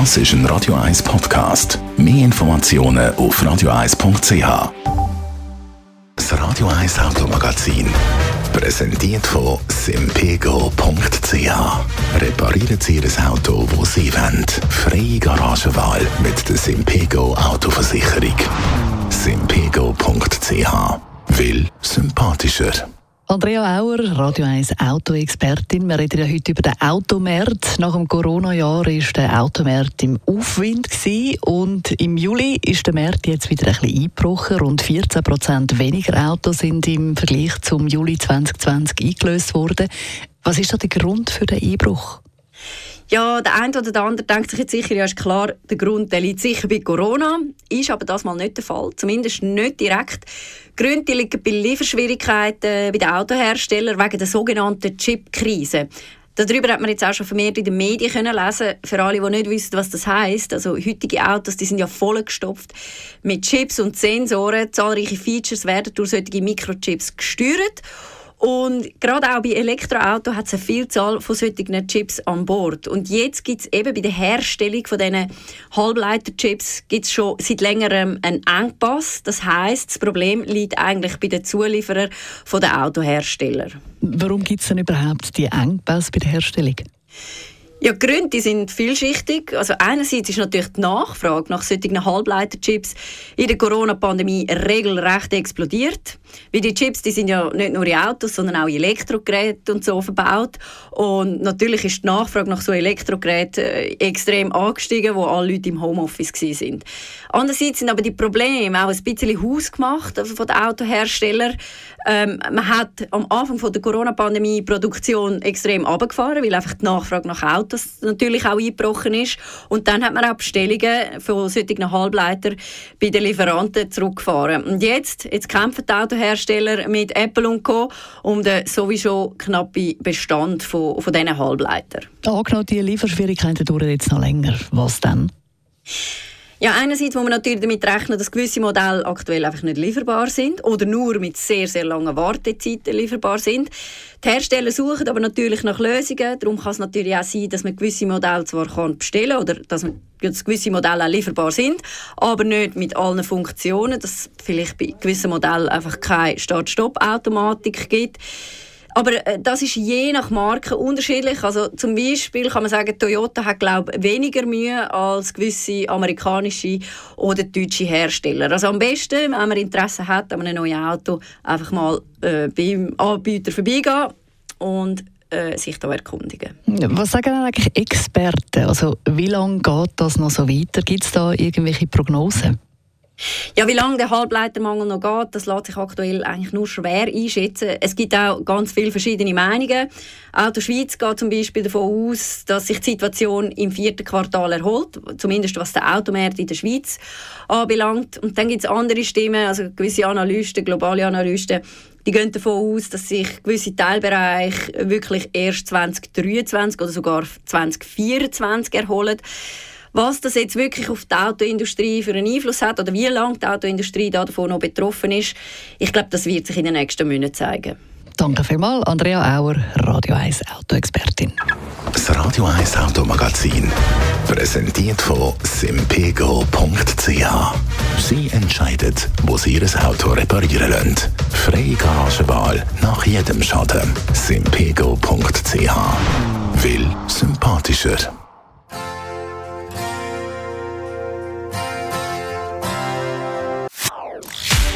Das ist ein Radio 1 Podcast. Mehr Informationen auf radio1.ch. Das Radio 1 Automagazin. Präsentiert von simpego.ch. Reparieren Sie Ihr Auto, wo Sie wollen. Freie Garagenwahl mit der Simpego Autoversicherung. simpego.ch. Will sympathischer. Andrea Auer, Radio 1 Autoexpertin. Wir reden ja heute über den Automarkt. Nach dem Corona-Jahr war der Automarkt im Aufwind und im Juli ist der Markt jetzt wieder ein bisschen eingebrochen. Rund 14 Prozent weniger Autos sind im Vergleich zum Juli 2020 eingelöst worden. Was ist da der Grund für den Einbruch? Ja, der eine oder der andere denkt sich jetzt sicher, ja, ist klar, der Grund der liegt sicher bei Corona. Ist aber das mal nicht der Fall. Zumindest nicht direkt. Gründe liegen bei Lieferschwierigkeiten bei den Autoherstellern wegen der sogenannten Chip-Krise. Darüber hat man jetzt auch schon vermehrt in den Medien können lesen. Für alle, die nicht wissen, was das heißt. Also heutige Autos, die sind ja vollgestopft mit Chips und Sensoren. Zahlreiche Features werden durch solche Mikrochips gesteuert. Und gerade auch bei Elektroautos hat es eine Vielzahl von solchen Chips an Bord. Und jetzt gibt es eben bei der Herstellung von diesen Halbleiterchips gibt's schon seit längerem einen Engpass. Das heißt, das Problem liegt eigentlich bei den Zulieferern der Autohersteller. Warum gibt es denn überhaupt die Engpässe bei der Herstellung? Ja, die Gründe sind vielschichtig. Also einerseits ist natürlich die Nachfrage nach solchen Halbleiterchips in der Corona-Pandemie regelrecht explodiert. Weil die Chips die sind ja nicht nur in Autos, sondern auch in Elektrogeräten und so verbaut. Und natürlich ist die Nachfrage nach so Elektrogeräten äh, extrem angestiegen, wo alle Leute im Homeoffice waren. Andererseits sind aber die Probleme auch ein bisschen hausgemacht also von den Autoherstellern. Ähm, man hat am Anfang von der Corona-Pandemie die Produktion extrem abgefahren, weil einfach die Nachfrage nach Autos das natürlich auch eingebrochen ist. Und dann hat man auch Bestellungen von solchen Halbleitern bei den Lieferanten zurückgefahren. Und jetzt, jetzt kämpfen die Autohersteller mit Apple und Co. um den sowieso knappen Bestand von, von diesen Halbleitern. Angenommen, die Lieferschwierigkeiten dauern jetzt noch länger. Was dann? Ja, einerseits muss man natürlich damit rechnen, dass gewisse Modelle aktuell einfach nicht lieferbar sind oder nur mit sehr, sehr langen Wartezeiten lieferbar sind. Die Hersteller suchen aber natürlich nach Lösungen. Darum kann es natürlich auch sein, dass man gewisse Modelle zwar bestellen kann oder dass, man, dass gewisse Modelle auch lieferbar sind, aber nicht mit allen Funktionen, dass es vielleicht bei gewissen Modellen einfach keine Start-Stopp-Automatik gibt. Aber äh, das ist je nach Marke unterschiedlich. Also zum Beispiel kann man sagen, Toyota hat glaube weniger Mühe als gewisse amerikanische oder deutsche Hersteller. Also am besten, wenn man Interesse hat an einem neuen Auto, einfach mal äh, beim Anbieter vorbeigehen und äh, sich da erkundigen. Was sagen eigentlich Experten? Also wie lange geht das noch so weiter? Gibt es da irgendwelche Prognosen? Ja, wie lange der Halbleitermangel noch geht, das lässt sich aktuell eigentlich nur schwer einschätzen. Es gibt auch ganz viele verschiedene Meinungen. Auto Schweiz geht zum Beispiel davon aus, dass sich die Situation im vierten Quartal erholt, zumindest was der Automarkt in der Schweiz anbelangt. Und dann gibt es andere Stimmen, also gewisse Analysten, globale Analysten, die gehen davon aus, dass sich gewisse Teilbereiche wirklich erst 2023 oder sogar 2024 erholen. Was das jetzt wirklich auf die Autoindustrie für einen Einfluss hat oder wie lange die Autoindustrie davon noch betroffen ist, ich glaube, das wird sich in den nächsten Monaten zeigen. Danke vielmals, Andrea Auer, Radio 1 Autoexpertin. Das Radio 1 Automagazin, präsentiert von simpego.ch. Sie entscheidet, wo Sie Ihr Auto reparieren lassen. Freie Garagenwahl nach jedem Schaden. simpego.ch. Will sympathischer.